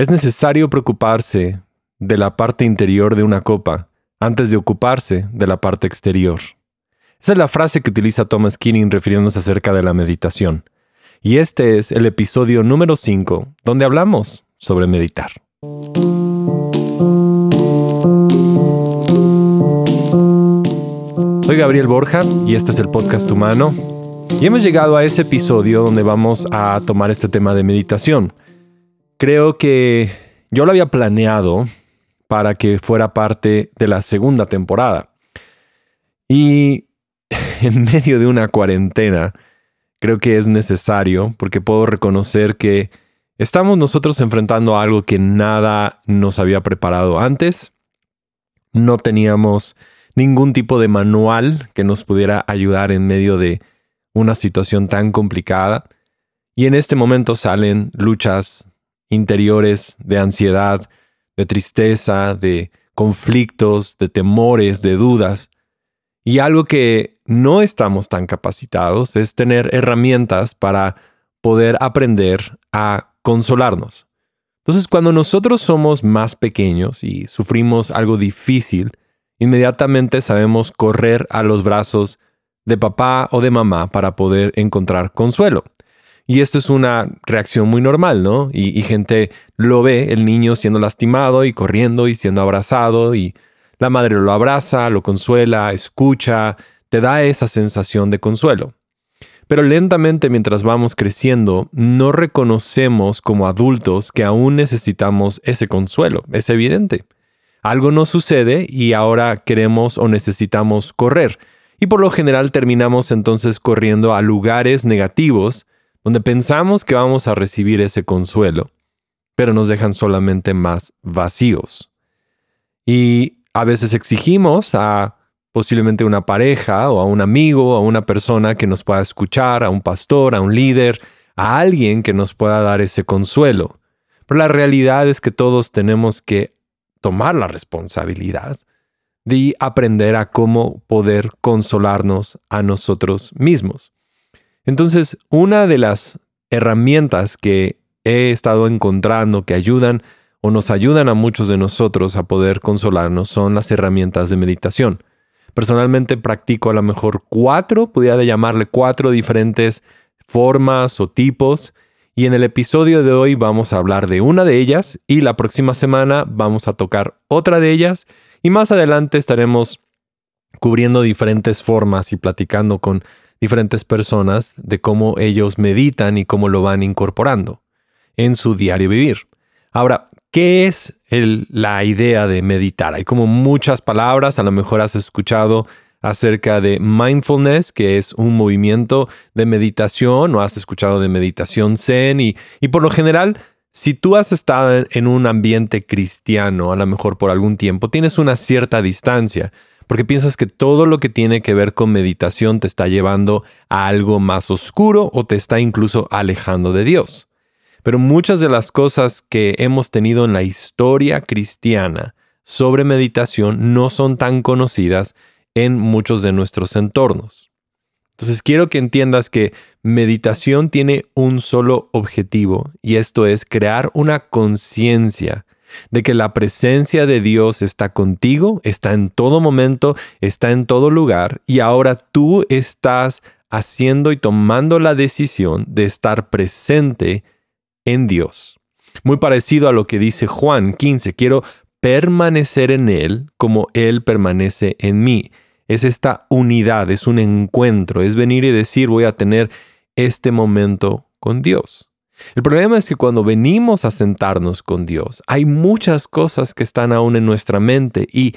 Es necesario preocuparse de la parte interior de una copa antes de ocuparse de la parte exterior. Esa es la frase que utiliza Thomas Keating refiriéndose acerca de la meditación. Y este es el episodio número 5, donde hablamos sobre meditar. Soy Gabriel Borja y este es el podcast humano. Y hemos llegado a ese episodio donde vamos a tomar este tema de meditación. Creo que yo lo había planeado para que fuera parte de la segunda temporada. Y en medio de una cuarentena, creo que es necesario porque puedo reconocer que estamos nosotros enfrentando algo que nada nos había preparado antes. No teníamos ningún tipo de manual que nos pudiera ayudar en medio de una situación tan complicada. Y en este momento salen luchas interiores de ansiedad, de tristeza, de conflictos, de temores, de dudas. Y algo que no estamos tan capacitados es tener herramientas para poder aprender a consolarnos. Entonces, cuando nosotros somos más pequeños y sufrimos algo difícil, inmediatamente sabemos correr a los brazos de papá o de mamá para poder encontrar consuelo. Y esto es una reacción muy normal, ¿no? Y, gente lo ve, el niño siendo lastimado y corriendo y siendo abrazado y la madre lo abraza, lo consuela, escucha, te da esa sensación de consuelo. Pero lentamente mientras vamos creciendo, no reconocemos como adultos que aún necesitamos ese consuelo, es evidente. Algo nos sucede y ahora queremos o necesitamos correr. Y por lo general terminamos entonces corriendo a lugares negativos donde pensamos que vamos a recibir ese consuelo, pero nos dejan solamente más vacíos. Y a veces exigimos a posiblemente una pareja o a un amigo o a una persona que nos pueda escuchar, a un pastor, a un líder, a alguien que nos pueda dar ese consuelo. Pero la realidad es que todos tenemos que tomar la responsabilidad de aprender a cómo poder consolarnos a nosotros mismos. Entonces, una de las herramientas que he estado encontrando que ayudan o nos ayudan a muchos de nosotros a poder consolarnos son las herramientas de meditación. Personalmente practico a lo mejor cuatro, pudiera llamarle cuatro diferentes formas o tipos. Y en el episodio de hoy vamos a hablar de una de ellas y la próxima semana vamos a tocar otra de ellas y más adelante estaremos cubriendo diferentes formas y platicando con diferentes personas de cómo ellos meditan y cómo lo van incorporando en su diario vivir. Ahora, ¿qué es la idea de meditar? Hay como muchas palabras, a lo mejor has escuchado acerca de mindfulness, que es un movimiento de meditación, o has escuchado de meditación zen, y, y por lo general, si tú has estado en un ambiente cristiano, a lo mejor por algún tiempo, tienes una cierta distancia porque piensas que todo lo que tiene que ver con meditación te está llevando a algo más oscuro o te está incluso alejando de Dios. Pero muchas de las cosas que hemos tenido en la historia cristiana sobre meditación no son tan conocidas en muchos de nuestros entornos. Entonces quiero que entiendas que meditación tiene un solo objetivo y esto es crear una conciencia de que la presencia de Dios está contigo, está en todo momento, está en todo lugar, y ahora tú estás haciendo y tomando la decisión de estar presente en Dios. Muy parecido a lo que dice Juan 15, quiero permanecer en Él como Él permanece en mí. Es esta unidad, es un encuentro, es venir y decir voy a tener este momento con Dios. El problema es que cuando venimos a sentarnos con Dios, hay muchas cosas que están aún en nuestra mente y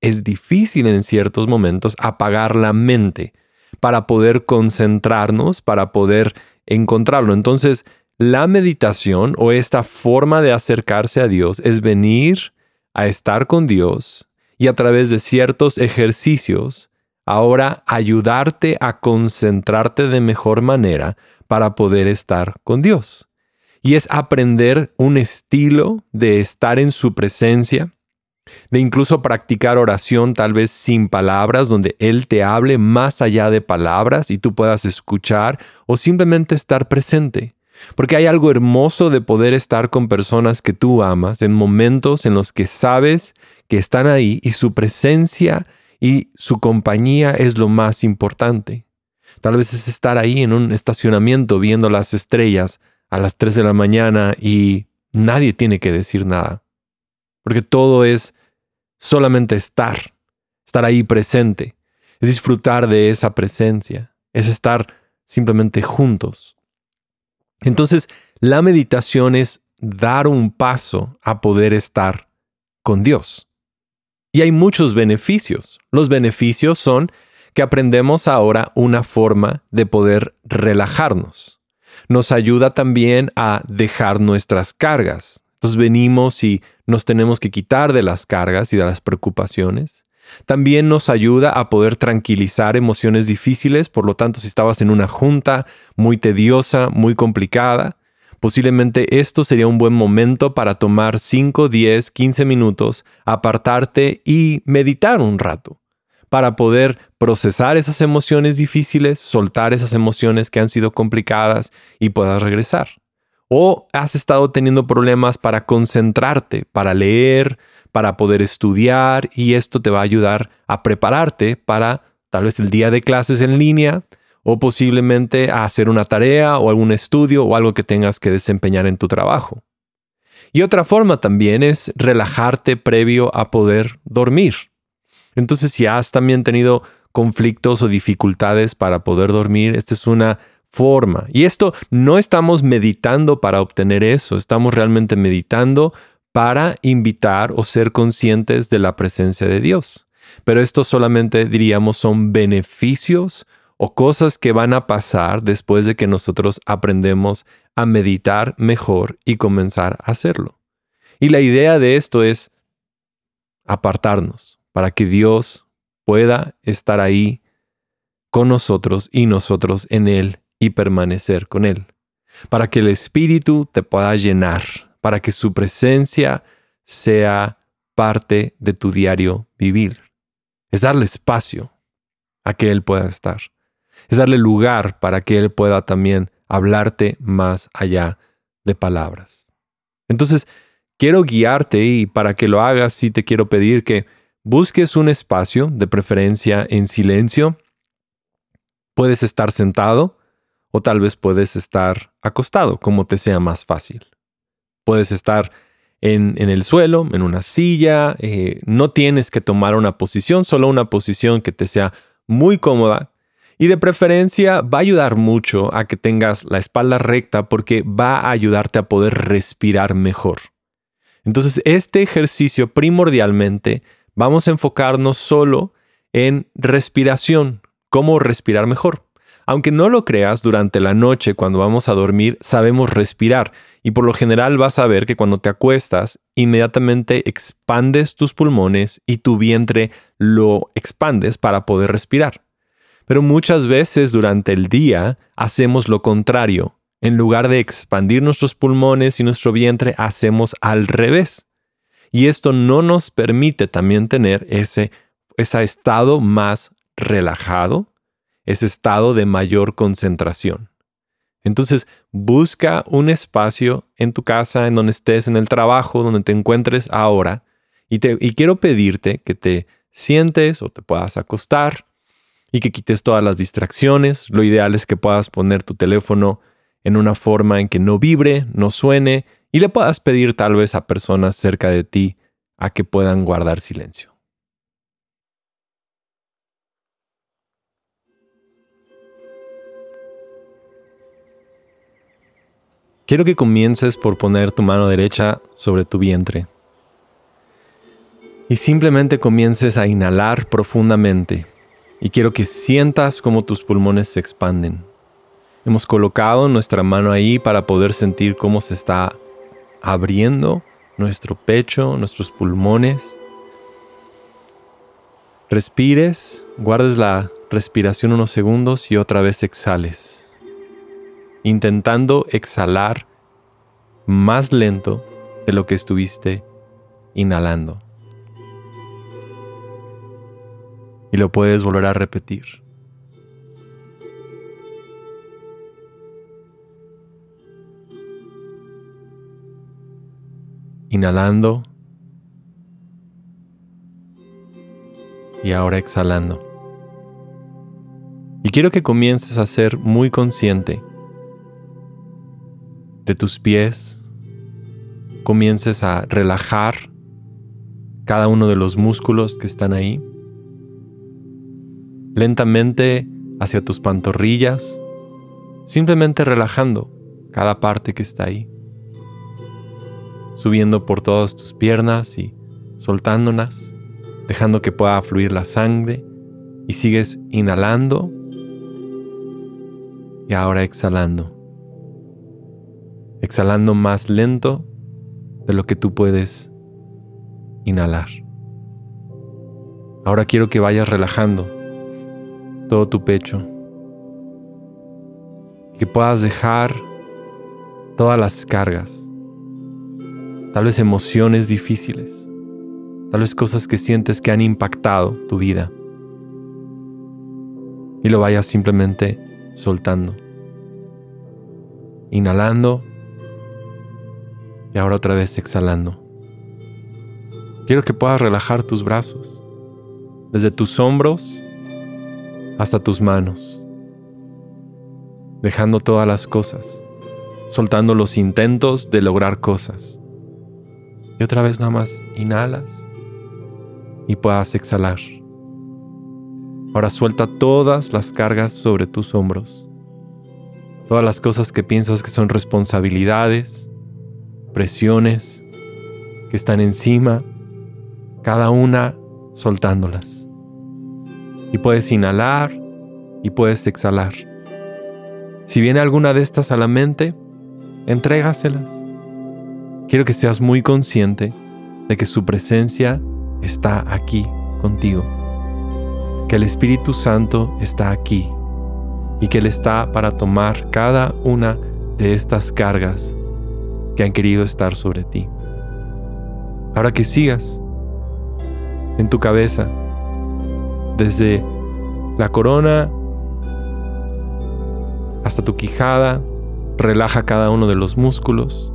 es difícil en ciertos momentos apagar la mente para poder concentrarnos, para poder encontrarlo. Entonces, la meditación o esta forma de acercarse a Dios es venir a estar con Dios y a través de ciertos ejercicios, ahora ayudarte a concentrarte de mejor manera para poder estar con Dios y es aprender un estilo de estar en su presencia, de incluso practicar oración tal vez sin palabras, donde Él te hable más allá de palabras y tú puedas escuchar o simplemente estar presente. Porque hay algo hermoso de poder estar con personas que tú amas en momentos en los que sabes que están ahí y su presencia y su compañía es lo más importante. Tal vez es estar ahí en un estacionamiento viendo las estrellas a las 3 de la mañana y nadie tiene que decir nada. Porque todo es solamente estar, estar ahí presente, es disfrutar de esa presencia, es estar simplemente juntos. Entonces, la meditación es dar un paso a poder estar con Dios. Y hay muchos beneficios. Los beneficios son que aprendemos ahora una forma de poder relajarnos. Nos ayuda también a dejar nuestras cargas. Entonces venimos y nos tenemos que quitar de las cargas y de las preocupaciones. También nos ayuda a poder tranquilizar emociones difíciles, por lo tanto, si estabas en una junta muy tediosa, muy complicada, posiblemente esto sería un buen momento para tomar 5, 10, 15 minutos, apartarte y meditar un rato, para poder procesar esas emociones difíciles, soltar esas emociones que han sido complicadas y puedas regresar. O has estado teniendo problemas para concentrarte, para leer, para poder estudiar y esto te va a ayudar a prepararte para tal vez el día de clases en línea o posiblemente a hacer una tarea o algún estudio o algo que tengas que desempeñar en tu trabajo. Y otra forma también es relajarte previo a poder dormir. Entonces, si has también tenido conflictos o dificultades para poder dormir, esta es una forma. Y esto no estamos meditando para obtener eso, estamos realmente meditando para invitar o ser conscientes de la presencia de Dios. Pero esto solamente diríamos son beneficios o cosas que van a pasar después de que nosotros aprendemos a meditar mejor y comenzar a hacerlo. Y la idea de esto es apartarnos para que Dios pueda estar ahí con nosotros y nosotros en Él y permanecer con Él. Para que el Espíritu te pueda llenar para que su presencia sea parte de tu diario vivir. Es darle espacio a que Él pueda estar. Es darle lugar para que Él pueda también hablarte más allá de palabras. Entonces, quiero guiarte y para que lo hagas, sí te quiero pedir que busques un espacio, de preferencia en silencio. Puedes estar sentado o tal vez puedes estar acostado, como te sea más fácil. Puedes estar en, el suelo, en una silla, eh, no tienes que tomar una posición, solo una posición que te sea muy cómoda. Y de preferencia va a ayudar mucho a que tengas la espalda recta porque va a ayudarte a poder respirar mejor. Entonces, este ejercicio primordialmente vamos a enfocarnos solo en respiración, cómo respirar mejor. Aunque no lo creas, durante la noche cuando vamos a dormir sabemos respirar y por lo general vas a ver que cuando te acuestas, inmediatamente expandes tus pulmones y tu vientre lo expandes para poder respirar. Pero muchas veces durante el día hacemos lo contrario. En lugar de expandir nuestros pulmones y nuestro vientre, hacemos al revés. Y esto no nos permite también tener ese, ese estado más relajado, ese estado de mayor concentración. Entonces, busca un espacio en tu casa, en donde estés, en el trabajo, donde te encuentres ahora. Y, te, y quiero pedirte que te sientes o te puedas acostar y que quites todas las distracciones. Lo ideal es que puedas poner tu teléfono en una forma en que no vibre, no suene y le puedas pedir tal vez a personas cerca de ti a que puedan guardar silencio. Quiero que comiences por poner tu mano derecha sobre tu vientre y simplemente comiences a inhalar profundamente y quiero que sientas cómo tus pulmones se expanden. Hemos colocado nuestra mano ahí para poder sentir cómo se está abriendo nuestro pecho, nuestros pulmones. Respires, guardes la respiración unos segundos y otra vez exhales intentando exhalar más lento de lo que estuviste inhalando. y lo puedes volver a repetir. Inhalando. Y ahora exhalando. Y quiero que comiences a ser muy consciente de tus pies. Comiences a relajar cada uno de los músculos que están ahí. Lentamente hacia tus pantorrillas, simplemente relajando cada parte que está ahí. Subiendo por todas tus piernas y soltándolas, dejando que pueda fluir la sangre y sigues inhalando y ahora exhalando exhalando más lento de lo que tú puedes inhalar. Ahora quiero que vayas relajando todo tu pecho, que puedas dejar todas las cargas, tal vez emociones difíciles, tal vez cosas que sientes que han impactado tu vida, y lo vayas simplemente soltando, inhalando. Y ahora otra vez exhalando. Quiero que puedas relajar tus brazos, desde tus hombros hasta tus manos, dejando todas las cosas, soltando los intentos de lograr cosas. Y otra vez nada más inhalas y puedas exhalar. Ahora suelta todas las cargas sobre tus hombros, todas las cosas que piensas que son responsabilidades, presiones que están encima, cada una soltándolas. Y puedes inhalar y puedes exhalar. Si viene alguna de estas a la mente, entrégaselas. Quiero que seas muy consciente de que su presencia está aquí contigo, que el Espíritu Santo está aquí y que Él está para tomar cada una de estas cargas que han querido estar sobre ti. Ahora que sigas en tu cabeza, desde la corona hasta tu quijada, relaja cada uno de los músculos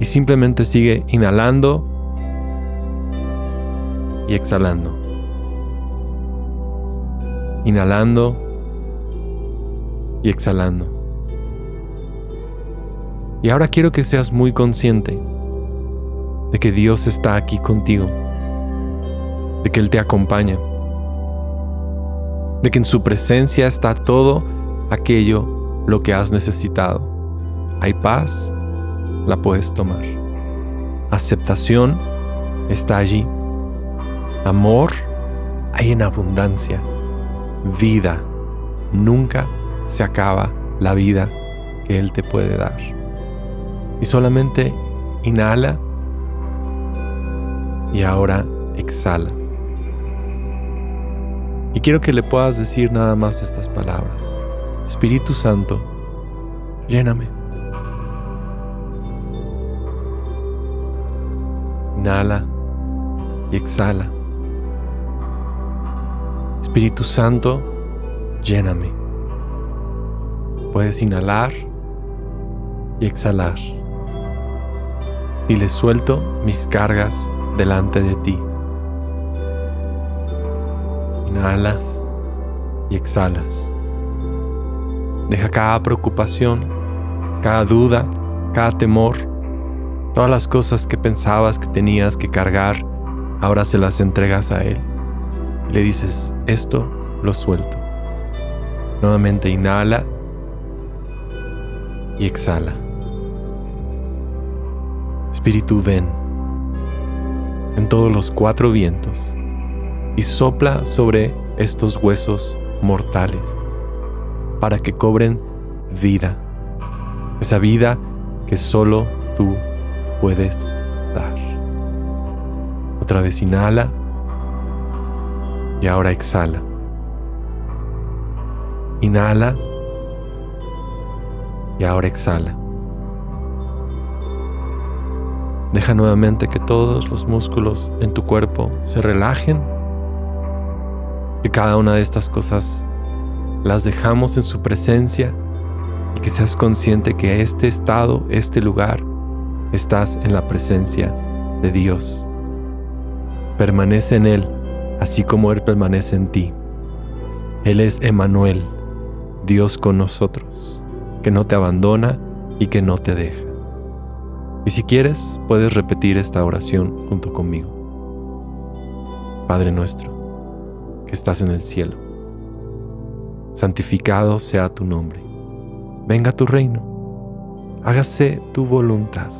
y simplemente sigue inhalando y exhalando. Inhalando y exhalando. Y ahora quiero que seas muy consciente de que Dios está aquí contigo, de que Él te acompaña, de que en su presencia está todo aquello lo que has necesitado. Hay paz, la puedes tomar. Aceptación está allí. Amor hay en abundancia. Vida. Nunca se acaba la vida que Él te puede dar y solamente inhala y ahora exhala. Y quiero que le puedas decir nada más estas palabras. Espíritu Santo, lléname. Inhala y exhala. Espíritu Santo, lléname. Puedes inhalar y exhalar y le suelto mis cargas delante de ti. Inhalas y exhalas. Deja cada preocupación, cada duda, cada temor, todas las cosas que pensabas que tenías que cargar, ahora se las entregas a Él. le dices, esto lo suelto. Nuevamente inhala y exhala. Espíritu, ven en todos los cuatro vientos y sopla sobre estos huesos mortales para que cobren vida, esa vida que solo tú puedes dar. Otra vez inhala y ahora exhala. Inhala y ahora exhala. Deja nuevamente que todos los músculos en tu cuerpo se relajen. Que cada una de estas cosas las dejamos en su presencia y que seas consciente que este estado, este lugar, estás en la presencia de Dios. Permanece en Él, así como Él permanece en ti. Él es Emanuel, Dios con nosotros, que no te abandona y que no te deja. Y si quieres, puedes repetir esta oración junto conmigo. Padre nuestro, que estás en el cielo, santificado sea tu nombre, venga tu reino, hágase tu voluntad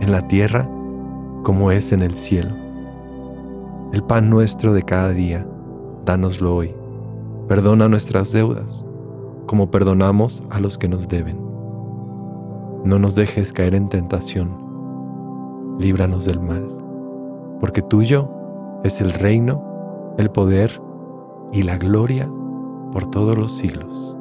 en la tierra como es en el cielo. El pan nuestro de cada día, dánoslo hoy. Perdona nuestras deudas, como perdonamos a los que nos deben. No nos dejes caer en tentación, líbranos del mal, porque tuyo es el reino, el poder y la gloria por todos los siglos.